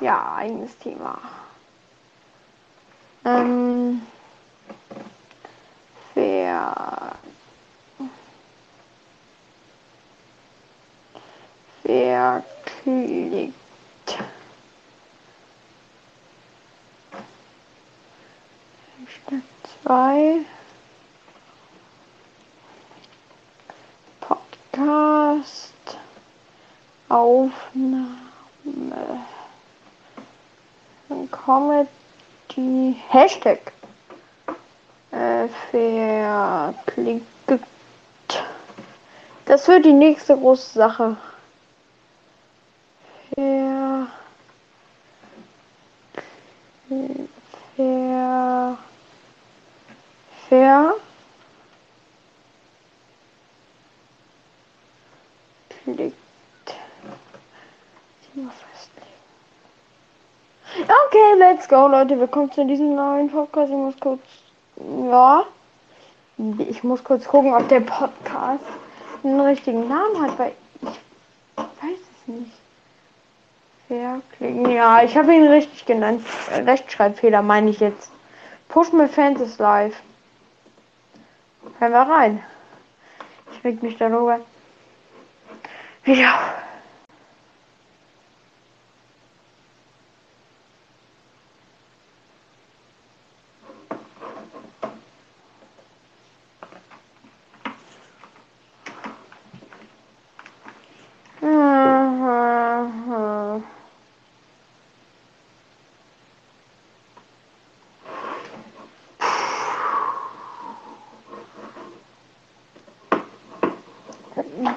Ja, eigenes Thema. Ähm, wer, wer klickt Hashtag 2 Podcast. Aufnahme Comedy Hashtag äh, verklickt. Das wird die nächste große Sache. Ver, ver, ver, klickt. Mal festlegen. Okay, go, Leute. Willkommen zu diesem neuen Podcast. Ich muss kurz, ja, ich muss kurz gucken, ob der Podcast einen richtigen Namen hat, weil ich weiß es nicht. Verklicken. Ja, ich habe ihn richtig genannt. Rechtschreibfehler meine ich jetzt. Push Me Fans ist live. Hören wir rein. Ich reg mich darüber. Ja.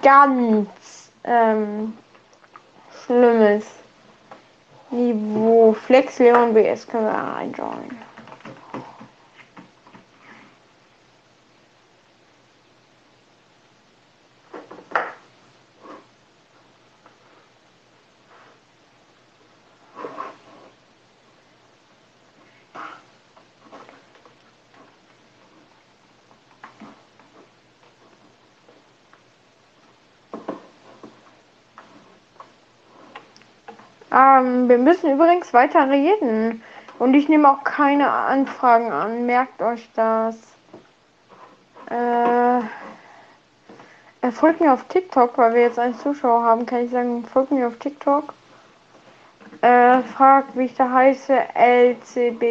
Ganz ähm, schlimmes Niveau. Flex Leon BS können wir einjoinen. Ähm, wir müssen übrigens weiter reden. Und ich nehme auch keine Anfragen an. Merkt euch das. Äh, er folgt mir auf TikTok, weil wir jetzt einen Zuschauer haben. Kann ich sagen, folgt mir auf TikTok. Äh, fragt, wie ich da heiße. LCB-Pixel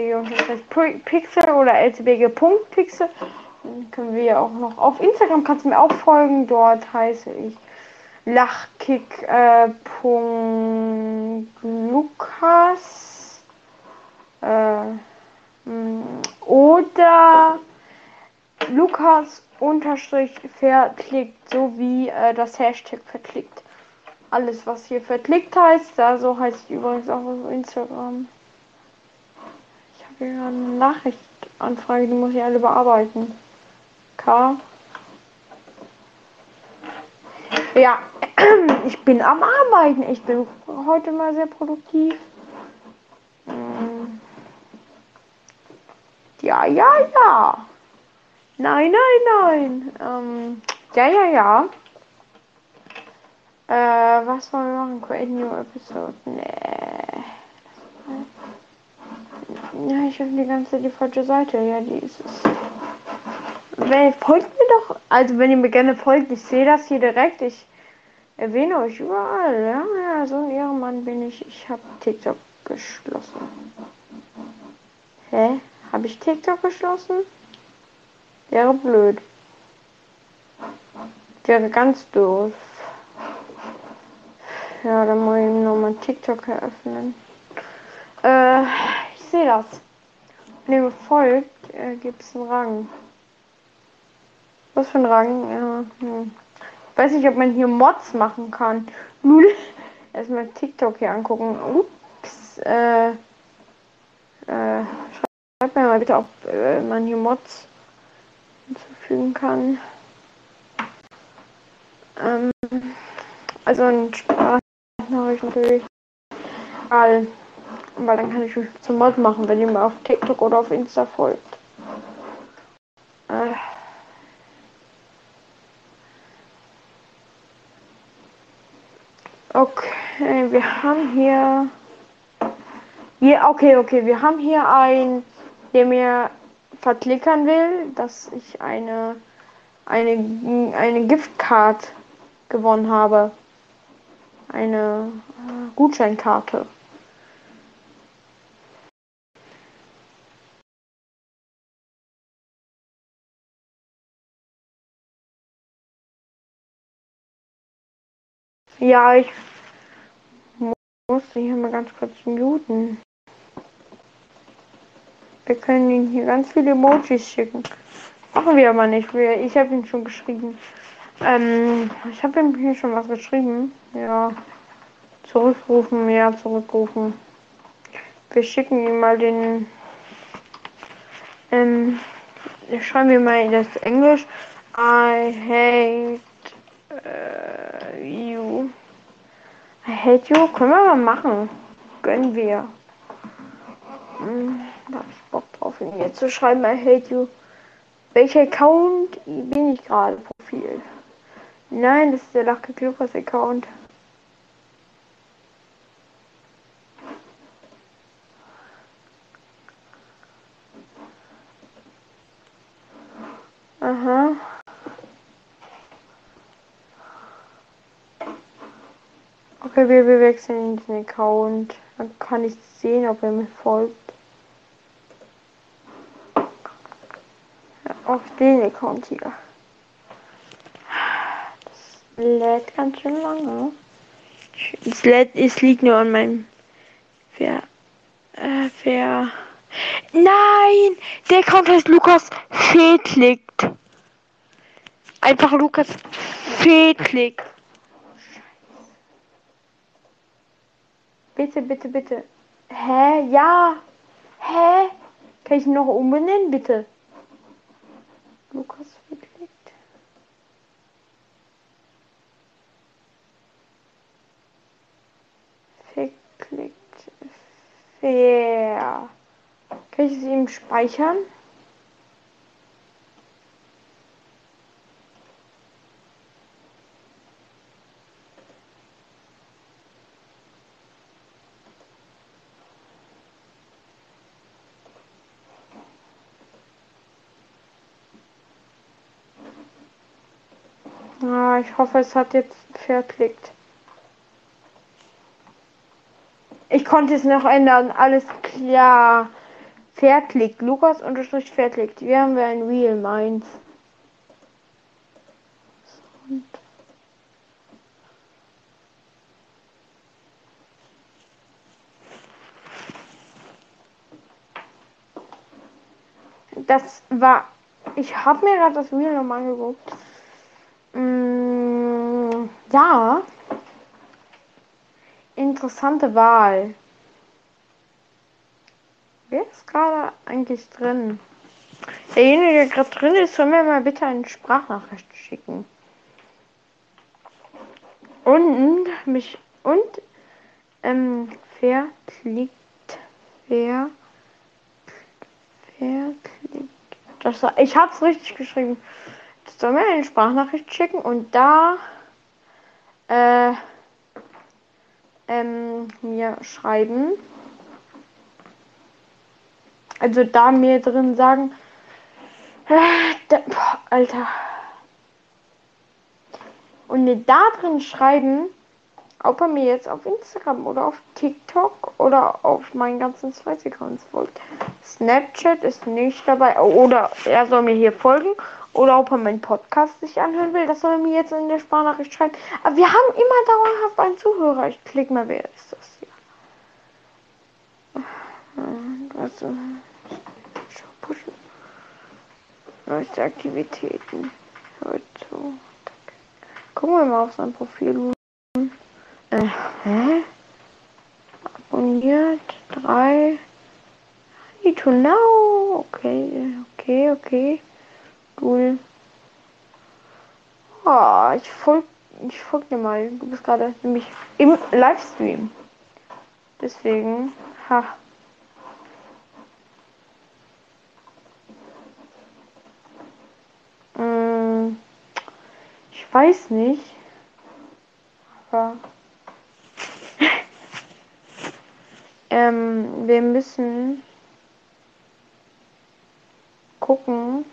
oder LCBG.pixel. Dann können wir auch noch auf Instagram kannst du mir auch folgen. Dort heiße ich Lachkick. Äh, Lukas. Äh, mh, oder Lukas unterstrich verklickt, so wie äh, das Hashtag verklickt. Alles, was hier verklickt heißt, da so heißt übrigens auch auf Instagram. Ich habe hier eine Nachrichtanfrage, die muss ich alle bearbeiten. K. Ja, ich bin am Arbeiten. Ich bin heute mal sehr produktiv. Hm. Ja, ja, ja. Nein, nein, nein. Ähm, ja, ja, ja. Äh, was wollen wir machen? Create new episode. Nee. Ja, ich öffne die ganze die falsche Seite. Ja, die ist es. Wenn, folgt mir doch. Also, wenn ihr mir gerne folgt, ich sehe das hier direkt. Ich erwähne euch überall. Ja, ja, so ein Ehrenmann bin ich. Ich habe TikTok geschlossen. Hä? Habe ich TikTok geschlossen? Wäre blöd. Wäre ganz doof. Ja, dann muss ich nochmal TikTok eröffnen. Äh, ich sehe das. Wenn ihr folgt, äh, gibt es einen Rang. Was für ein Rang? Ja, hm. Ich weiß nicht, ob man hier Mods machen kann. Null. Erstmal TikTok hier angucken. Ups. Äh, äh, schreibt mir mal bitte, ob äh, man hier Mods hinzufügen kann. Ähm, also ein Sprachnachricht natürlich. Weil, weil dann kann ich mich zum Mod machen, wenn ihr mir auf TikTok oder auf Insta folgt. Okay, wir haben hier Ja, okay, okay. Wir haben hier einen, der mir verklickern will, dass ich eine, eine, eine Giftcard gewonnen habe. Eine äh, Gutscheinkarte. Ja, ich muss hier mal ganz kurz muten. Wir können ihm hier ganz viele Emojis schicken. Machen wir aber nicht. Ich habe ihn schon geschrieben. Ähm, ich habe ihm hier schon was geschrieben. Ja. Zurückrufen, ja, zurückrufen. Wir schicken ihm mal den. Ähm, schreiben wir mal das Englisch. I hate uh, you. Hate you. Können wir mal machen. Gönnen wir. Hm, da habe ich Bock drauf, ihn jetzt zu schreiben. I hate you. Welcher Account bin ich gerade? Profil. Nein, das ist der Lachke Lukas Account. Aha. Okay, wir, wir wechseln den Account. Dann kann ich sehen, ob er mir folgt. Auf den Account hier. Das lädt ganz schön lange. Es, lädt, es liegt nur an meinem Ver, äh, Ver Nein! Der Account heißt Lukas Fedlikt. Einfach Lukas Fedlikt. Bitte, bitte, bitte. Hä? Ja. Hä? Kann ich ihn noch umbenennen, bitte? Lukas Fedlikt. Verklickt. Fair. Kann ich es ihm speichern? Ah, ich hoffe, es hat jetzt verklickt. Ich konnte es noch ändern. Alles klar. Verklickt. Lukas unterstrich verklickt. Hier haben wir ein Real Minds. Das war. Ich habe mir gerade das Real nochmal angeguckt. Ja. Interessante Wahl. Wer ist gerade eigentlich drin? Derjenige, der gerade drin ist, soll mir mal bitte eine Sprachnachricht schicken. Und mich und ähm, verklickt. Wer verklickt. Das ich hab's richtig geschrieben. Das soll mir eine Sprachnachricht schicken und da äh, ähm, mir schreiben. Also da mir drin sagen, äh, Alter. Und mir da drin schreiben, ob er mir jetzt auf Instagram oder auf TikTok oder auf meinen ganzen Zweitaccounts folgt. Snapchat ist nicht dabei. Oder er soll mir hier folgen. Oder ob er meinen Podcast sich anhören will. Das soll er mir jetzt in der Sprachnachricht schreiben. Aber wir haben immer dauerhaft einen Zuhörer. Ich klick mal, wer ist das hier? Also, Neueste Aktivitäten. Heute. Gucken wir mal auf sein Profil. Äh, hä? Abonniert. Drei. Need to know. Okay, okay, okay. Cool. Oh, ich folge ich folg dir mal. Du bist gerade nämlich im Livestream. Deswegen, ha. Hm, ich weiß nicht. Aber Ähm, wir müssen gucken.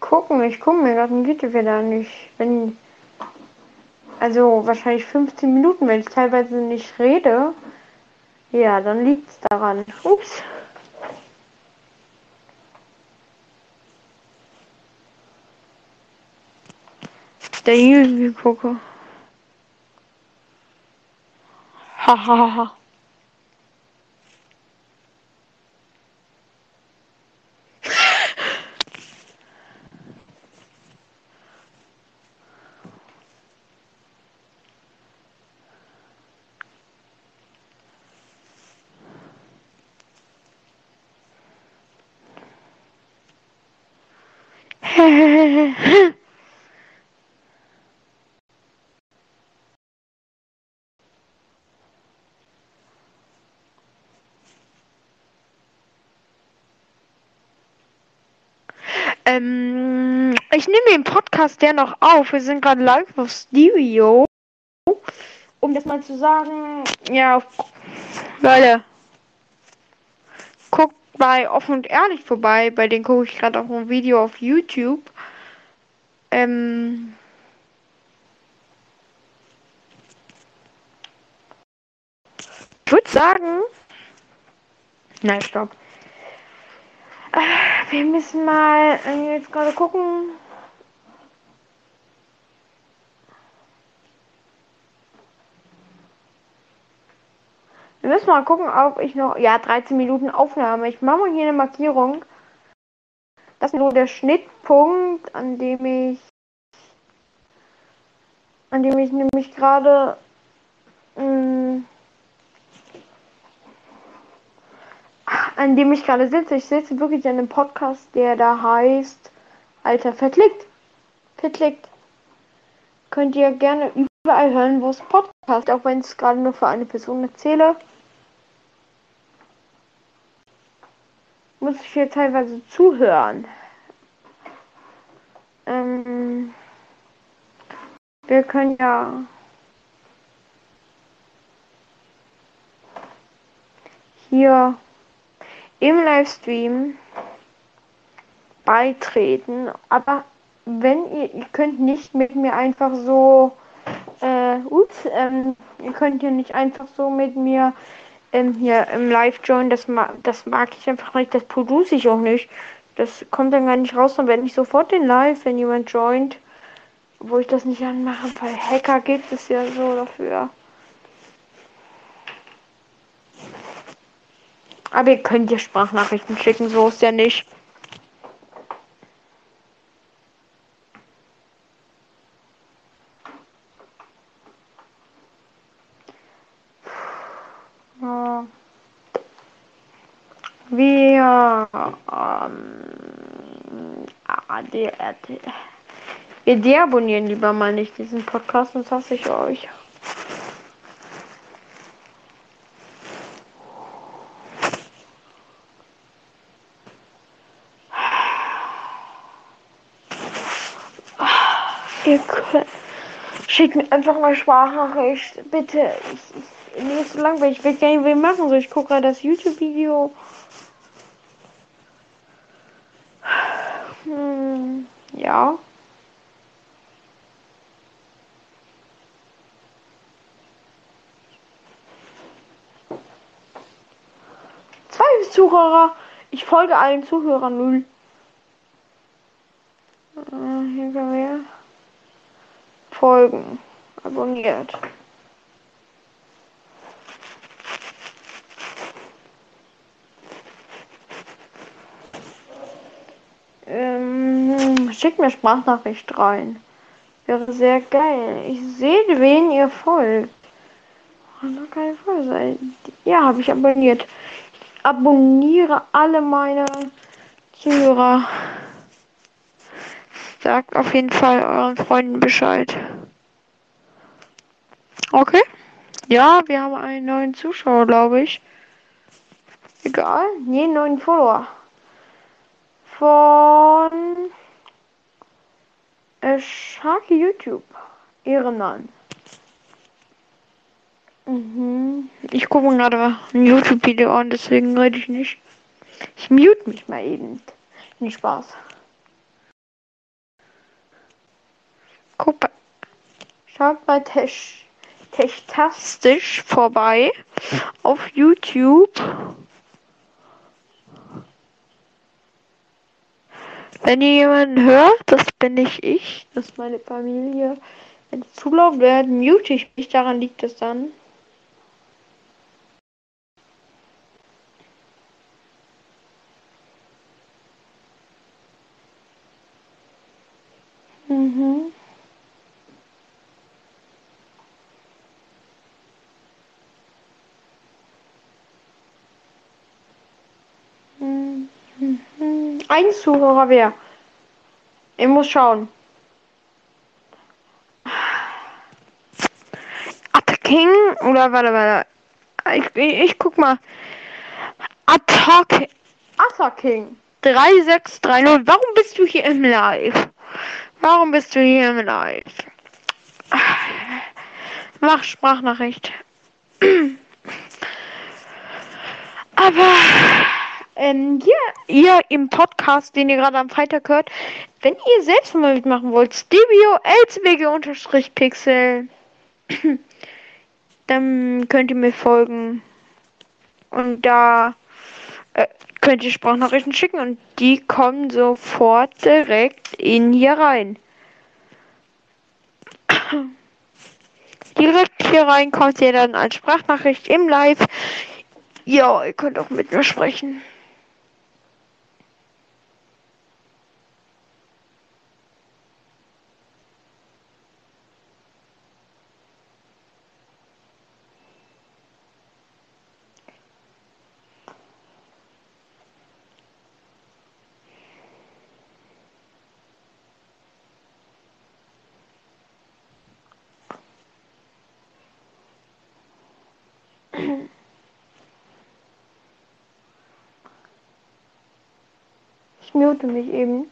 Gucken, ich gucke mir gerade ein YouTube-Video nicht. Wenn, also wahrscheinlich 15 Minuten, wenn ich teilweise nicht rede. Ja, dann liegt es daran. Ups. Der YouTube gucke. Ha ha ha ha. Hehehehe ähm, ich nehme den Podcast ja noch auf. Wir sind gerade live auf Stereo. Um das mal zu sagen, ja, Leute, guckt bei Offen und Ehrlich vorbei. Bei denen gucke ich gerade auch ein Video auf YouTube. Ähm, ich würde sagen, nein, stopp. Wir müssen mal äh, jetzt gerade gucken. Wir müssen mal gucken, ob ich noch. Ja, 13 Minuten Aufnahme. Ich mache mal hier eine Markierung. Das ist nur der Schnittpunkt, an dem ich. An dem ich nämlich gerade. An dem ich gerade sitze. Ich sitze wirklich an einem Podcast, der da heißt. Alter, verklickt. Verklickt. Könnt ihr gerne überall hören, wo es Podcast, auch wenn es gerade nur für eine Person erzähle. muss ich hier teilweise zuhören. Ähm, wir können ja hier im Livestream beitreten, aber wenn ihr, ihr könnt nicht mit mir einfach so, äh, ups, ähm, ihr könnt ja nicht einfach so mit mir ähm, hier im Live-Join, das, ma das mag ich einfach nicht, das produce ich auch nicht. Das kommt dann gar nicht raus, dann werde ich sofort den Live, wenn jemand joint, wo ich das nicht anmache. Bei Hacker gibt es ja so dafür. Aber ihr könnt ja Sprachnachrichten schicken, so ist ja nicht. Wir ähm, AD, RT. Ihr deabonnieren lieber mal nicht diesen Podcast, sonst hasse ich euch. Ihr könnt. Schickt mir einfach mal Sprachnachricht. Bitte. Ich, ich, mir ist so langweilig. Ich will gar nicht machen. So, ich gucke gerade das YouTube-Video. Hm, ja. Zwei Zuhörer. Ich folge allen Zuhörern null. Äh, hier können wir folgen. Abonniert. Ähm, schickt mir Sprachnachricht rein. Wäre sehr geil. Ich sehe, wen ihr folgt. Noch keine Folge. Ja, habe ich abonniert. Ich abonniere alle meine Zuhörer. Sagt auf jeden Fall euren Freunden Bescheid. Okay. Ja, wir haben einen neuen Zuschauer, glaube ich. Egal. Nee, neuen Follower. Von äh, Sharky YouTube Ehrenmann. Mhm. Ich gucke gerade ein YouTube-Video an, deswegen rede ich nicht. Ich mute mich mal eben. Nicht Spaß. Guck bei, schaut bei Tech, Techtastisch vorbei auf YouTube. Wenn ihr jemanden hört, das bin nicht ich, das ist meine Familie. Wenn es zu laut wird, mute ich mich, daran liegt es dann. Ein Zuhörer wer? Ich muss schauen. King oder warte, warte. Ich, ich, ich guck mal. Attack. King. 3630. Warum bist du hier im Live? Warum bist du hier im Live? Mach Sprachnachricht. Aber ähm, hier, ihr im Podcast, den ihr gerade am Freitag hört, wenn ihr selbst mal mitmachen wollt, Stevio LCWG-Pixel, dann könnt ihr mir folgen. Und da äh, könnt ihr Sprachnachrichten schicken und die kommen sofort direkt in hier rein. direkt hier rein kommt ihr dann als Sprachnachricht im Live. Ja, ihr könnt auch mit mir sprechen. Mute mich eben.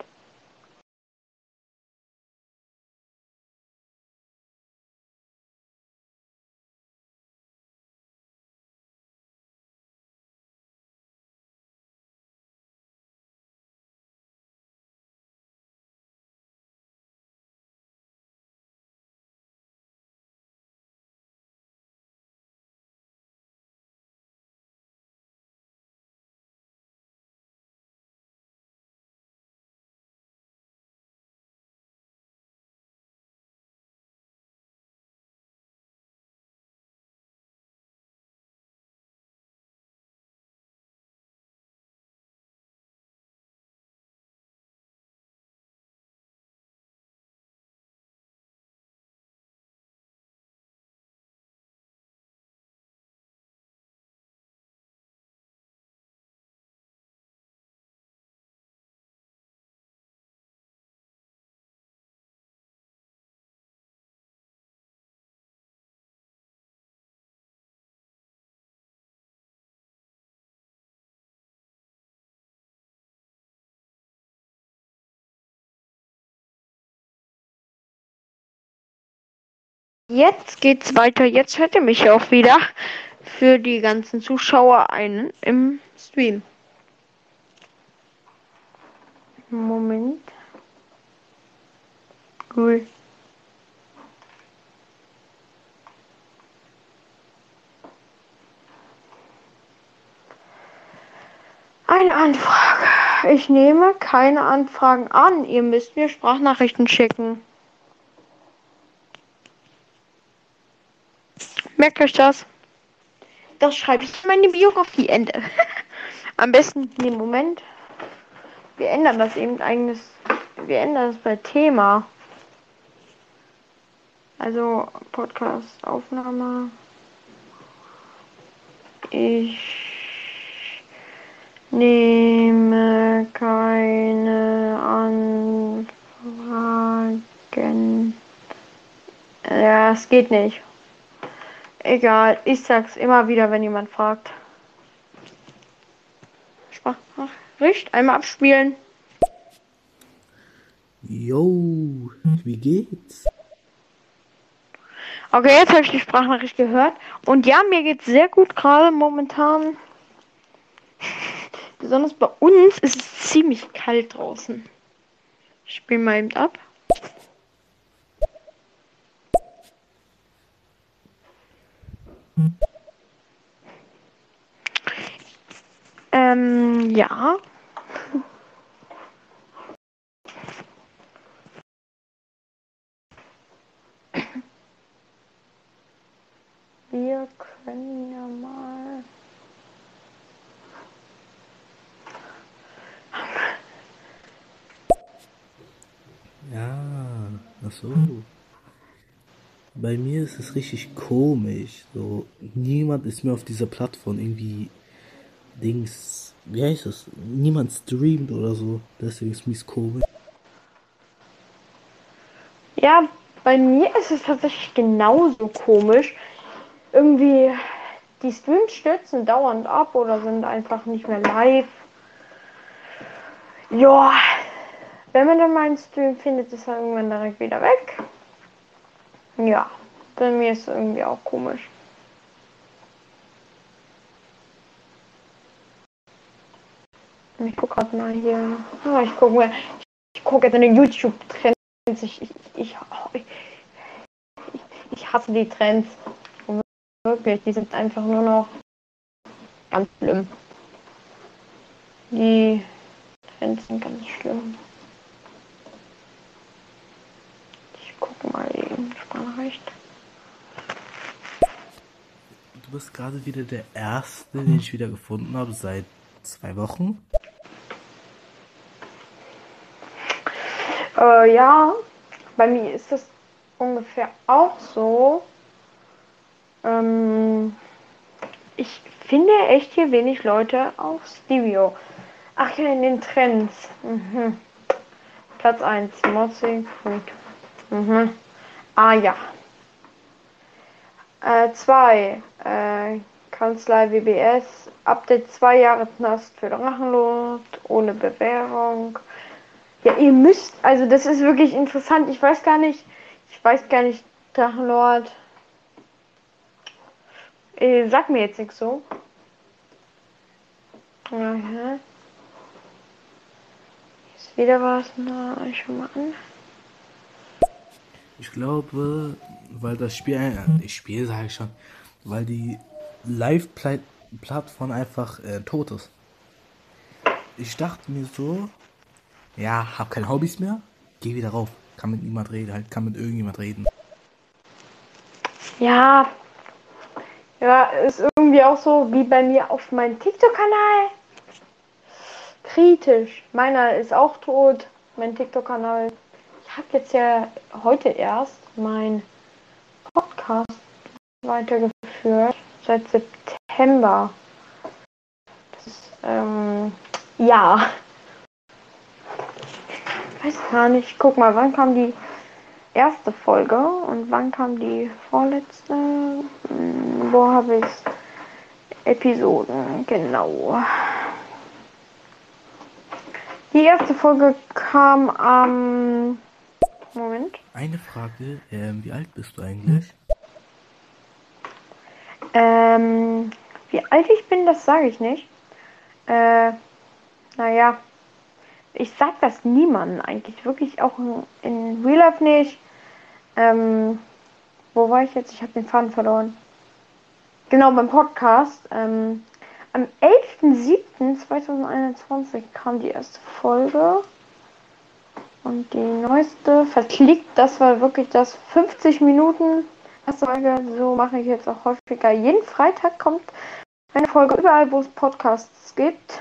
Jetzt geht's weiter. Jetzt hört ihr mich auch wieder für die ganzen Zuschauer ein im Stream. Moment. Cool. Eine Anfrage. Ich nehme keine Anfragen an. Ihr müsst mir Sprachnachrichten schicken. Merkt euch das. Das schreibe ich in meine Biografie Ende. Am besten im Moment. Wir ändern das eben eigenes. Wir ändern das bei Thema. Also Podcast Aufnahme. Ich nehme keine Anfragen. Ja, es geht nicht. Egal, ich sag's immer wieder, wenn jemand fragt. Sprachricht, einmal abspielen. Jo, wie geht's? Okay, jetzt habe ich die Sprachnachricht gehört. Und ja, mir geht sehr gut gerade momentan. Besonders bei uns ist es ziemlich kalt draußen. Ich spiele mal eben ab. Ähm, ja. Wir können ja mal. Ja, ach so. Bei mir ist es richtig komisch. So, niemand ist mehr auf dieser Plattform irgendwie Dings. Wie heißt das? Niemand streamt oder so. Deswegen ist es komisch. Ja, bei mir ist es tatsächlich genauso komisch. Irgendwie die Streams stürzen dauernd ab oder sind einfach nicht mehr live. Ja, wenn man dann mal einen Stream findet, ist er irgendwann direkt wieder weg. Ja, bei mir ist es irgendwie auch komisch. Ich gucke gerade mal hier. Oh, ich gucke mir. Ich gucke jetzt in den YouTube-Trends. Ich, ich, ich, ich, hasse die Trends. Wirklich, die sind einfach nur noch ganz schlimm. Die Trends sind ganz schlimm. Ich gucke mal eben Sprachnachricht. Du bist gerade wieder der Erste, den ich wieder gefunden habe seit zwei Wochen. Äh, ja, bei mir ist das ungefähr auch so. Ähm, ich finde echt hier wenig Leute auf Stevio. Ach ja, in den Trends. Mhm. Platz 1, Mossing. Mhm. Ah ja. 2. Äh, äh, Kanzlei WBS. Update 2 Jahre Knast für Drachenlord. Ohne Bewährung. Ja, ihr müsst. Also das ist wirklich interessant. Ich weiß gar nicht. Ich weiß gar nicht, Drachenlord. Äh, sag mir jetzt nichts so. Aha. Ist wieder was. Na, schon mal an. Ich glaube, weil das Spiel, äh, Spiel sage ich schon, weil die Live-Plattform einfach äh, tot ist. Ich dachte mir so, ja, hab keine Hobbys mehr, geh wieder rauf. Kann mit niemand reden, halt, kann mit irgendjemand reden. Ja. Ja, ist irgendwie auch so wie bei mir auf meinem TikTok-Kanal. Kritisch. Meiner ist auch tot, mein TikTok-Kanal. Ich habe jetzt ja heute erst mein Podcast weitergeführt. Seit September. Das ist, ähm, ja. Ich weiß gar nicht. Guck mal, wann kam die erste Folge und wann kam die vorletzte? Hm, Wo habe ich Episoden? Genau. Die erste Folge kam am Moment. Eine Frage, ähm, wie alt bist du eigentlich? Ähm, wie alt ich bin, das sage ich nicht. Äh, naja, ich sag das niemandem eigentlich, wirklich auch in, Real Life nicht. Ähm, wo war ich jetzt? Ich habe den Faden verloren. Genau, beim Podcast. Ähm, am 11.07.2021 kam die erste Folge. Und die neueste verklickt, das war wirklich das 50 Minuten erste Folge. So mache ich jetzt auch häufiger. Jeden Freitag kommt eine Folge überall, wo es Podcasts gibt.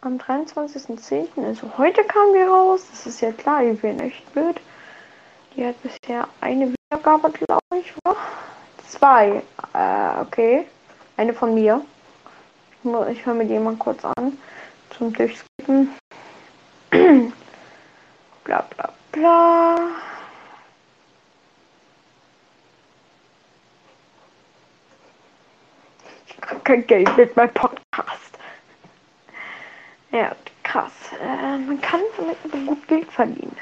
Am 23.10. also heute kam die raus. Das ist ja klar, die wird echt blöd. Die hat bisher eine Wiedergabe, glaube ich, oder? Zwei. Äh, okay. Eine von mir. Ich höre mir die mal kurz an. Zum Durchskippen. bla bla bla. Ich krieg kein Geld mit meinem Podcast. Ja, krass. Äh, man kann damit gut Geld verdienen.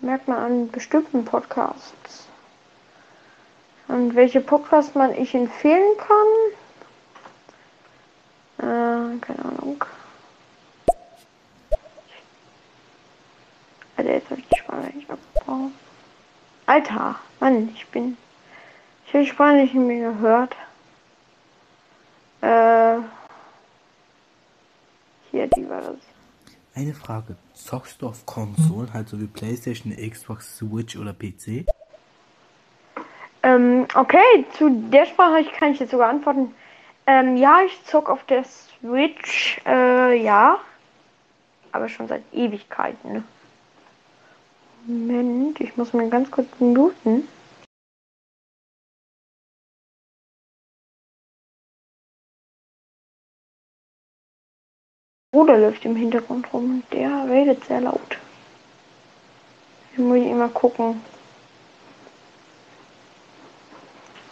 Merkt man an bestimmten Podcasts. Und welche Podcasts man ich empfehlen kann? Äh, keine Ahnung. Alter, jetzt habe ich die Sprache nicht abgebaut. Alter, Mann, ich bin. Ich habe die Sprache nicht mehr gehört. Hier, die war das. Eine Frage. Zockst du auf Konsolen, halt so wie Playstation, Xbox, Switch oder PC? Ähm, okay, zu der Sprache kann ich jetzt sogar antworten. Ähm, ja, ich zock auf der Switch, äh, ja. Aber schon seit Ewigkeiten. Moment, ich muss mir ganz kurz muten. Bruder läuft im Hintergrund rum. Der redet sehr laut. Ich muss immer gucken.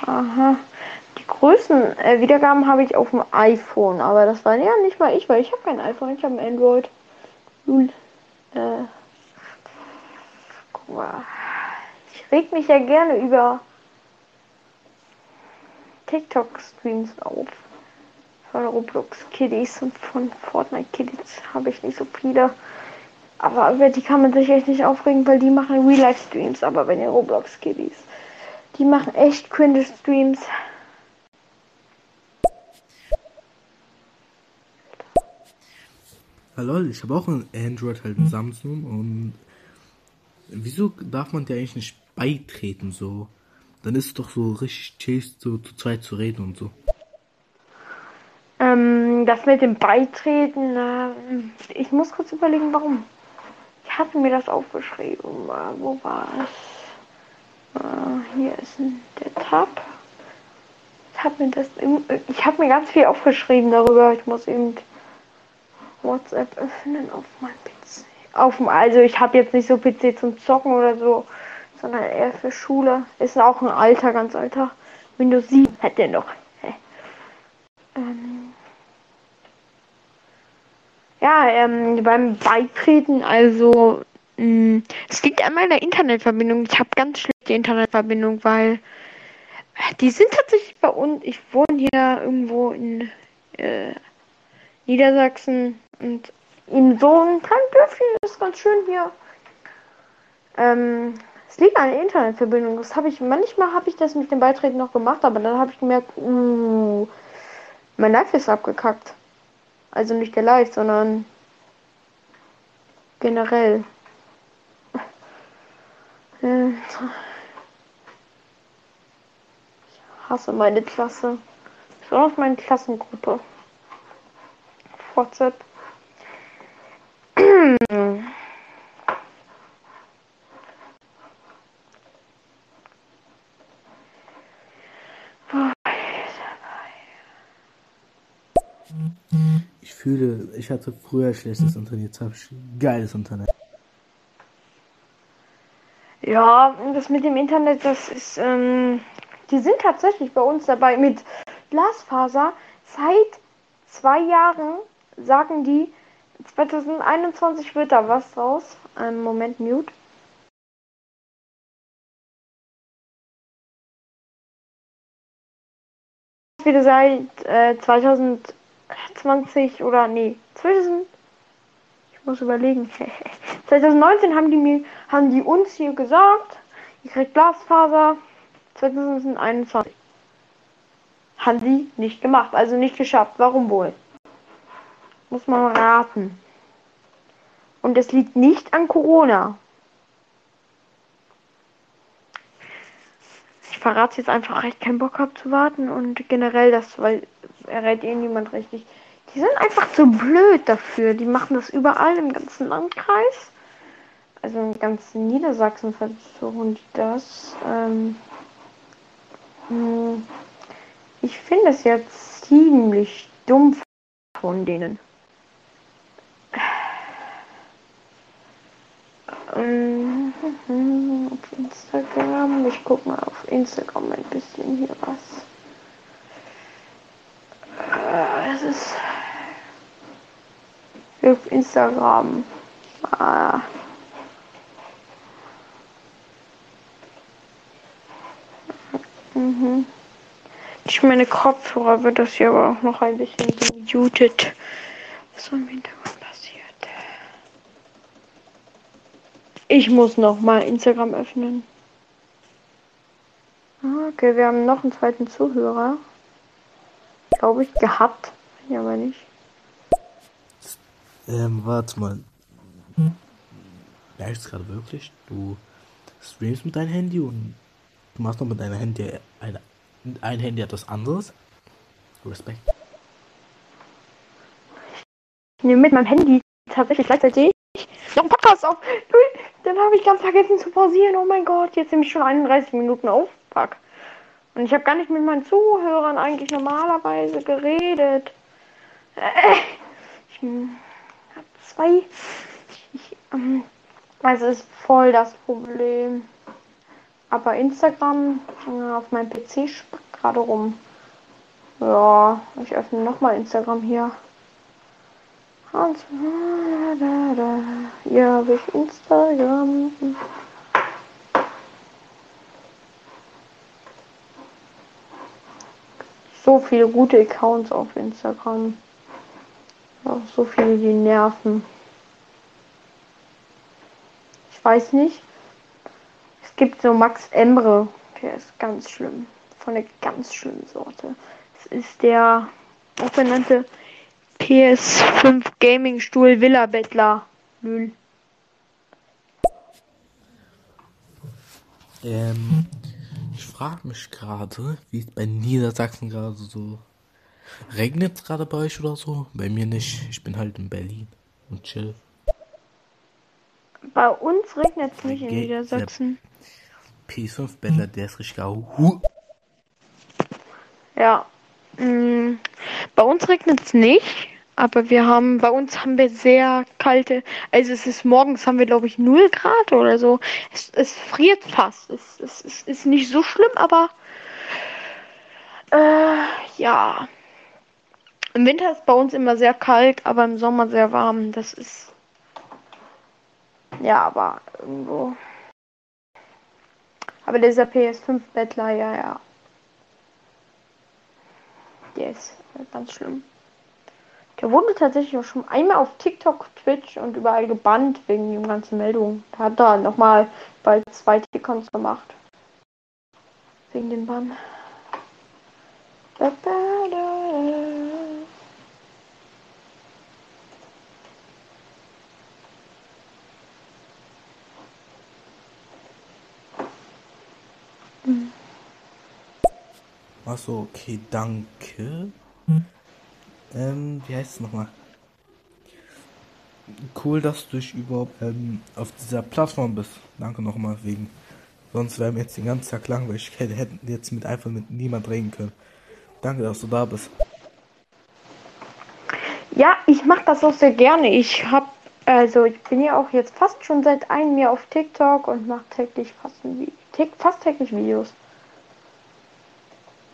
Aha. Die größten äh, Wiedergaben habe ich auf dem iPhone, aber das war ja nicht mal ich, weil ich habe kein iPhone, ich habe ein Android. Null. Äh, guck mal. Ich reg mich ja gerne über TikTok-Streams auf. Von Roblox Kiddies und von Fortnite Kiddies habe ich nicht so viele. Aber über die kann man sich echt nicht aufregen, weil die machen Real-Life-Streams. Aber wenn ihr Roblox Kiddies, die machen echt cringe Streams. Hallo, ich habe auch ein Android, halt ein Samsung und wieso darf man dir eigentlich nicht beitreten so? Dann ist es doch so richtig chill, so zu zweit zu reden und so. Ähm, das mit dem Beitreten, äh, ich muss kurz überlegen, warum. Ich hatte mir das aufgeschrieben. Äh, wo war es? Äh, hier ist der Tab. Ich habe mir das, ich habe mir ganz viel aufgeschrieben darüber. Ich muss eben WhatsApp öffnen auf meinem PC. Auf also ich habe jetzt nicht so PC zum Zocken oder so, sondern eher für Schule. Ist auch ein alter, ganz alter. Windows 7 hat der noch. Ähm ja, ähm, beim Beitreten, also mh, es liegt an meiner Internetverbindung. Ich habe ganz schlechte Internetverbindung, weil die sind tatsächlich bei uns. Ich wohne hier irgendwo in äh, Niedersachsen und in so einem kleinen Dörfchen ist ganz schön hier. Ähm, es liegt an der Internetverbindung. Das habe ich manchmal habe ich das mit dem Beitreten noch gemacht, aber dann habe ich gemerkt, uh, mein Live ist abgekackt. Also nicht der Live, sondern generell. Ich hasse meine Klasse. Schon auf meine Klassengruppe. WhatsApp. Ich fühle, ich hatte früher schlechtes Internet, jetzt habe ich geiles Internet. Ja, das mit dem Internet, das ist, ähm, die sind tatsächlich bei uns dabei mit Glasfaser. Seit zwei Jahren sagen die, 2021 wird da was raus. Ähm, Moment, Mute. Wieder seit äh, 2020 oder nee, 2000. Ich muss überlegen. 2019 haben die mir, haben die uns hier gesagt, ihr kriegt Glasfaser 2021. Haben sie nicht gemacht, also nicht geschafft. Warum wohl? Muss man raten. Und es liegt nicht an Corona. Ich verrate jetzt einfach, weil ich keinen Bock habe zu warten und generell das, weil er rät eh niemand richtig. Die sind einfach zu blöd dafür. Die machen das überall im ganzen Landkreis. Also im ganzen Niedersachsen versuchen die das. Ähm, hm, ich finde es jetzt ziemlich dumm von denen. Ähm, auf Instagram. Ich gucke mal auf Instagram ein bisschen hier was das ist auf Instagram. Ah. Mhm. Ich meine Kopfhörer wird das hier aber auch noch ein bisschen gemutet. Was im Hintergrund passiert. Ich muss noch mal Instagram öffnen. Ah, okay, wir haben noch einen zweiten Zuhörer. Glaube ich, gehabt. Ja, aber nicht. Ähm, warte mal. Merkst du gerade wirklich? Du streamst mit deinem Handy und du machst noch mit deinem Handy eine, ein Handy etwas anderes? Respekt. Ich nehme mit meinem Handy tatsächlich gleichzeitig noch einen Podcast auf. Dann habe ich ganz vergessen zu pausieren. Oh mein Gott, jetzt nehme ich schon 31 Minuten auf. Fuck. Und ich habe gar nicht mit meinen Zuhörern eigentlich normalerweise geredet. Ich habe zwei. Ich, ähm, also ist voll das Problem. Aber Instagram äh, auf meinem PC spackt gerade rum. Ja, ich öffne nochmal Instagram hier. Und Hier habe ich Instagram. So viele gute Accounts auf Instagram. Auch so viele, die nerven. Ich weiß nicht. Es gibt so Max Emre. Der ist ganz schlimm. Von der ganz schlimmen Sorte. Es ist der auch benannte PS5 Gaming Stuhl Villa Bettler. Lül. Ähm, ich frage mich gerade, wie es bei Niedersachsen gerade so regnet es gerade bei euch oder so? Bei mir nicht. Ich bin halt in Berlin und chill. Bei uns regnet es nicht in Niedersachsen. PS5 Bettler, der ist richtig au. Ja. Mm, bei uns regnet es nicht, aber wir haben, bei uns haben wir sehr kalte, also es ist morgens haben wir glaube ich 0 Grad oder so. Es, es friert fast. Es, es, es ist nicht so schlimm, aber äh, ja. Im Winter ist bei uns immer sehr kalt, aber im Sommer sehr warm. Das ist ja, aber irgendwo. Aber dieser PS5-Bettler, ja, ja. Der ist ganz schlimm. Der wurde tatsächlich auch schon einmal auf TikTok, Twitch und überall gebannt wegen den ganzen Meldungen. Da hat er nochmal bald zwei Tickons gemacht. Wegen dem Bann. Achso, okay, danke. Ähm, wie heißt es nochmal? Cool, dass du dich überhaupt ähm, auf dieser Plattform bist. Danke nochmal wegen. Sonst wären wir jetzt den ganzen Tag langweilig. Ich hätte jetzt mit einfach mit niemand reden können. Danke, dass du da bist. Ja, ich mache das auch sehr gerne. Ich habe, also ich bin ja auch jetzt fast schon seit einem Jahr auf TikTok und mache täglich fast, fast täglich Videos.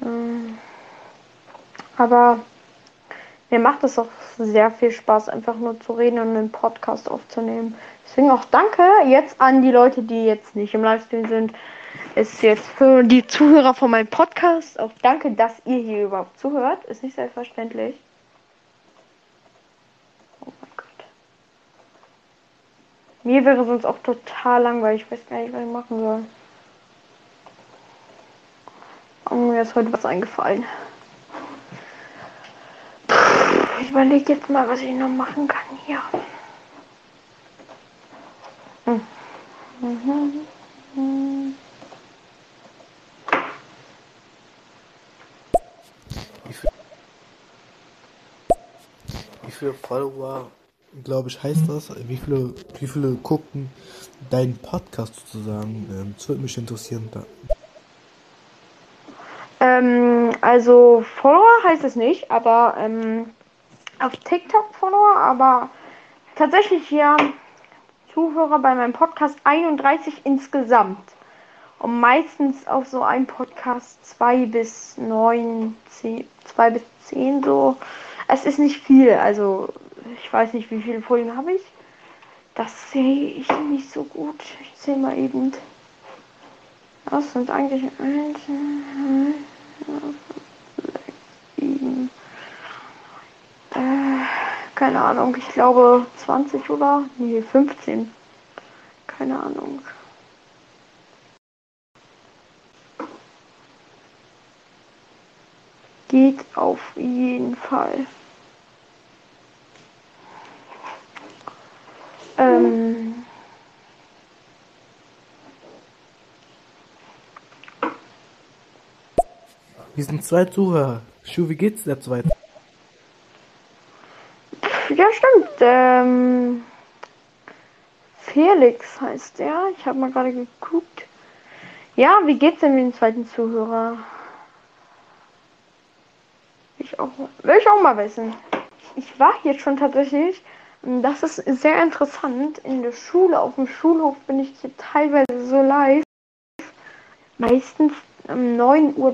Ähm, aber mir macht es auch sehr viel Spaß, einfach nur zu reden und einen Podcast aufzunehmen. Deswegen auch danke jetzt an die Leute, die jetzt nicht im Livestream sind. Ist jetzt für die Zuhörer von meinem Podcast auch danke, dass ihr hier überhaupt zuhört. Ist nicht selbstverständlich. Oh mein Gott. Mir wäre sonst auch total langweilig. Ich weiß gar nicht, was ich machen soll. Oh, mir ist heute was eingefallen. Ich überlege jetzt mal, was ich noch machen kann hier. Hm. Wie, viel, wie viele Follower, glaube ich, heißt das? Wie viele, wie viele gucken deinen Podcast sozusagen? Ähm, das würde mich interessieren. Da. Ähm, also Follower heißt es nicht, aber ähm, auf TikTok Follower, aber tatsächlich hier Zuhörer bei meinem Podcast 31 insgesamt. Und meistens auf so einem Podcast 2 bis 9, 10, 2 bis 10 so. Es ist nicht viel, also ich weiß nicht, wie viele Folgen habe ich. Das sehe ich nicht so gut. Ich sehe mal eben. Was sind eigentlich keine Ahnung, ich glaube 20 oder? Nee, 15. Keine Ahnung. Geht auf jeden Fall. Ähm, Wir sind zwei Zuhörer. Schu, wie geht's der zweite? ja, stimmt. Ähm, Felix heißt er. Ich habe mal gerade geguckt. Ja, wie geht's denn mit dem zweiten Zuhörer? Ich auch, will ich auch mal wissen. Ich war hier schon tatsächlich. Das ist sehr interessant. In der Schule, auf dem Schulhof bin ich hier teilweise so live. Meistens um 9.30 Uhr.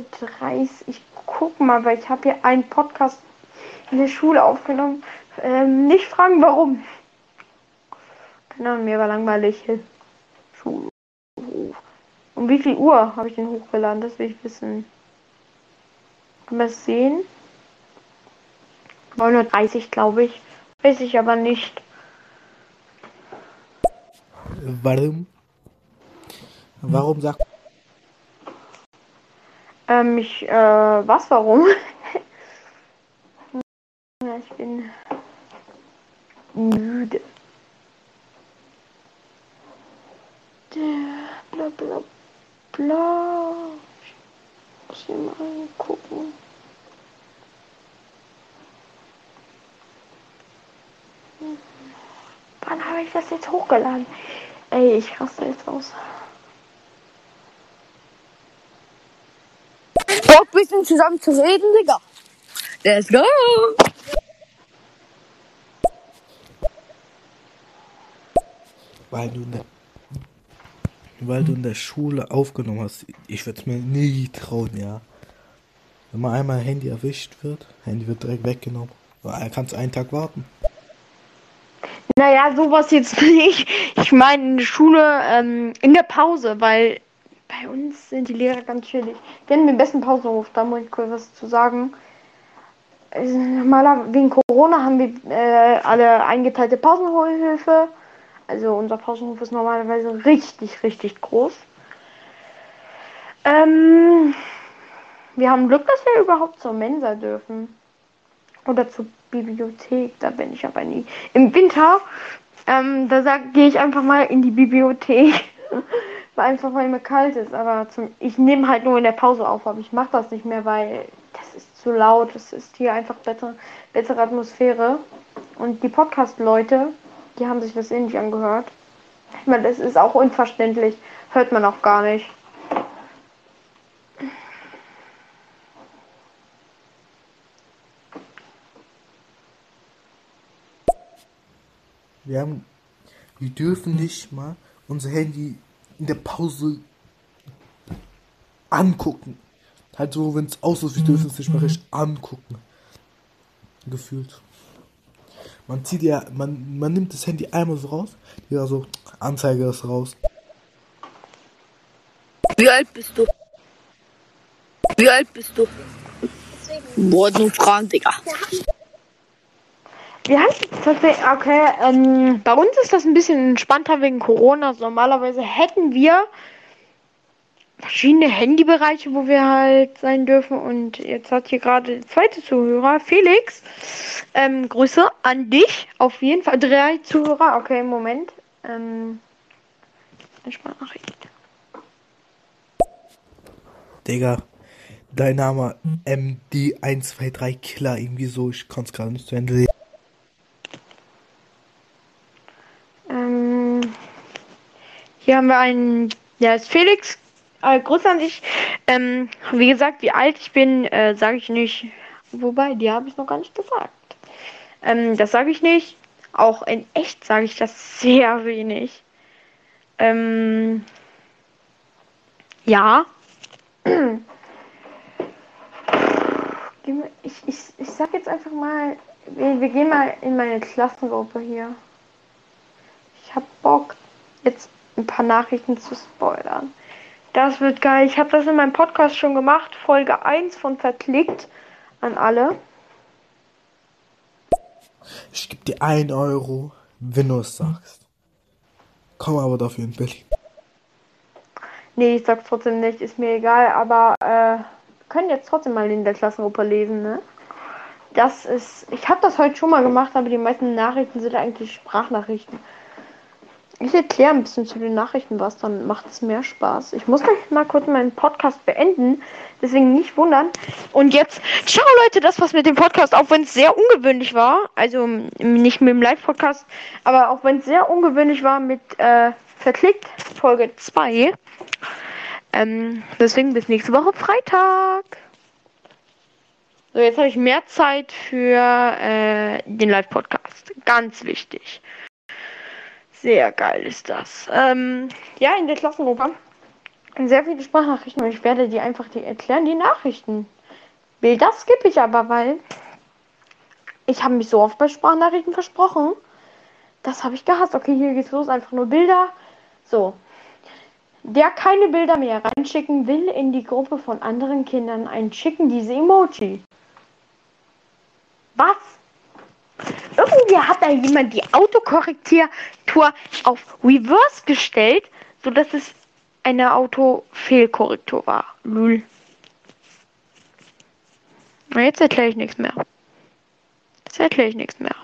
Ich guck mal, weil ich habe hier einen Podcast in der Schule aufgenommen. Ähm, nicht fragen, warum. Keine Ahnung, mir war langweilig. Schulhof. Um wie viel Uhr habe ich den hochgeladen? Das will ich wissen. Können wir es sehen? 9.30 glaube ich. Weiß ich aber nicht. Warum? Warum sagt Ähm, ich, äh, was, warum? ja, ich bin müde. Bla bla bla. Ich muss hier mal gucken. Wann habe ich das jetzt hochgeladen? Ey, ich raste jetzt aus. Bisschen zusammen zu reden, Digga. Let's go! weil du in der, weil du in der Schule aufgenommen hast. Ich würde es mir nie trauen, ja. Wenn man einmal Handy erwischt wird, Handy wird direkt weggenommen. Er kannst einen Tag warten. Naja, sowas jetzt nicht. Ich meine in der Schule, ähm, in der Pause, weil bei uns sind die Lehrer ganz chillig. Wir haben den besten Pausenhof, da muss ich kurz was zu sagen. Also, Normaler, wegen Corona haben wir äh, alle eingeteilte Pausenhöfe. Also unser Pausenhof ist normalerweise richtig, richtig groß. Ähm, wir haben Glück, dass wir überhaupt zur Mensa dürfen. Oder zur Bibliothek, da bin ich aber nie. Im Winter, ähm, da gehe ich einfach mal in die Bibliothek. einfach weil mir kalt ist. Aber zum, ich nehme halt nur in der Pause auf, aber ich mache das nicht mehr, weil das ist zu laut. Es ist hier einfach bessere, bessere Atmosphäre. Und die Podcast-Leute, die haben sich das ähnlich angehört. Ich meine, das ist auch unverständlich. Hört man auch gar nicht. Wir haben, wir dürfen nicht mal unser Handy in der Pause angucken. Halt so, wenn es aus ist, wir dürfen es nicht mal richtig angucken. Gefühlt. Man zieht ja, man, man nimmt das Handy einmal so raus, ja so, Anzeige ist raus. Wie alt bist du? Wie alt bist du? Boah, nur Fragen, Digga. Wir haben tatsächlich, okay, ähm, bei uns ist das ein bisschen entspannter wegen Corona. Also normalerweise hätten wir verschiedene Handybereiche, wo wir halt sein dürfen. Und jetzt hat hier gerade der zweite Zuhörer, Felix. Ähm, Grüße an dich. Auf jeden Fall drei Zuhörer. Okay, Moment. Ähm. Digga, dein Name MD123 Killer, irgendwie so, ich konnte es gerade nicht zu Ende sehen. Hier haben wir einen, der ist Felix. Äh, Grüße an dich. Ähm, wie gesagt, wie alt ich bin, äh, sage ich nicht. Wobei, die habe ich noch gar nicht gesagt. Ähm, das sage ich nicht. Auch in echt sage ich das sehr wenig. Ähm, ja. Ich, ich, ich sag jetzt einfach mal, wir, wir gehen mal in meine Klassengruppe hier. Ich hab Bock, jetzt ein paar Nachrichten zu spoilern. Das wird geil. Ich habe das in meinem Podcast schon gemacht. Folge 1 von Verklickt an alle. Ich gebe dir 1 Euro, wenn du es sagst. Komm aber dafür in Berlin. Nee, ich sag's trotzdem nicht. Ist mir egal. Aber äh, wir können jetzt trotzdem mal in der Klassengruppe lesen, ne? Das ist. Ich habe das heute schon mal gemacht, aber die meisten Nachrichten sind eigentlich Sprachnachrichten. Ich erkläre ein bisschen zu den Nachrichten was, dann macht es mehr Spaß. Ich muss gleich mal kurz meinen Podcast beenden, deswegen nicht wundern. Und jetzt, ciao Leute, das war's mit dem Podcast, auch wenn es sehr ungewöhnlich war. Also nicht mit dem Live-Podcast, aber auch wenn es sehr ungewöhnlich war mit äh, Verklickt Folge 2. Ähm, deswegen bis nächste Woche Freitag. So, jetzt habe ich mehr Zeit für äh, den Live-Podcast. Ganz wichtig. Sehr geil ist das. Ähm, ja, in der Klassengruppe sehr viele Sprachnachrichten und ich werde die einfach die erklären, die Nachrichten. Bilder skippe ich aber, weil ich habe mich so oft bei Sprachnachrichten versprochen. Das habe ich gehasst. Okay, hier geht's los. Einfach nur Bilder. So. Der keine Bilder mehr reinschicken will in die Gruppe von anderen Kindern ein schicken diese Emoji. Was? Irgendwie hat da jemand die Autokorrektur auf Reverse gestellt, sodass es eine Autofehlkorrektur war. Lul. Na, jetzt erkläre ich nichts mehr. Jetzt erkläre ich nichts mehr.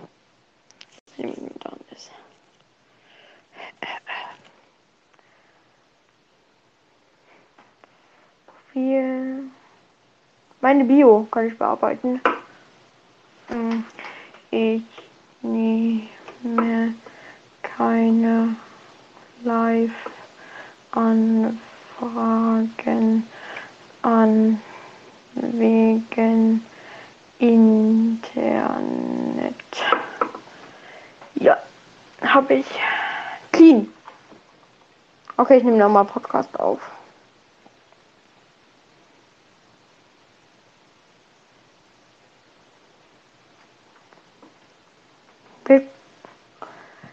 Meine Bio kann ich bearbeiten. Hm. Ich nehme keine Live-Anfragen an wegen Internet. Ja, habe ich. Clean. Okay, ich nehme nochmal Podcast auf.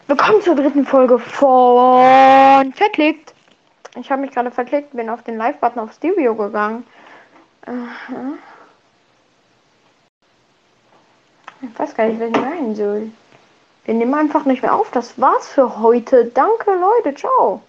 Willkommen zur dritten Folge von Verklickt. Ich habe mich gerade verklickt, bin auf den Live-Button auf Stereo gegangen. Aha. Ich weiß gar nicht, was ich meinen soll. Wir nehmen einfach nicht mehr auf. Das war's für heute. Danke, Leute. Ciao.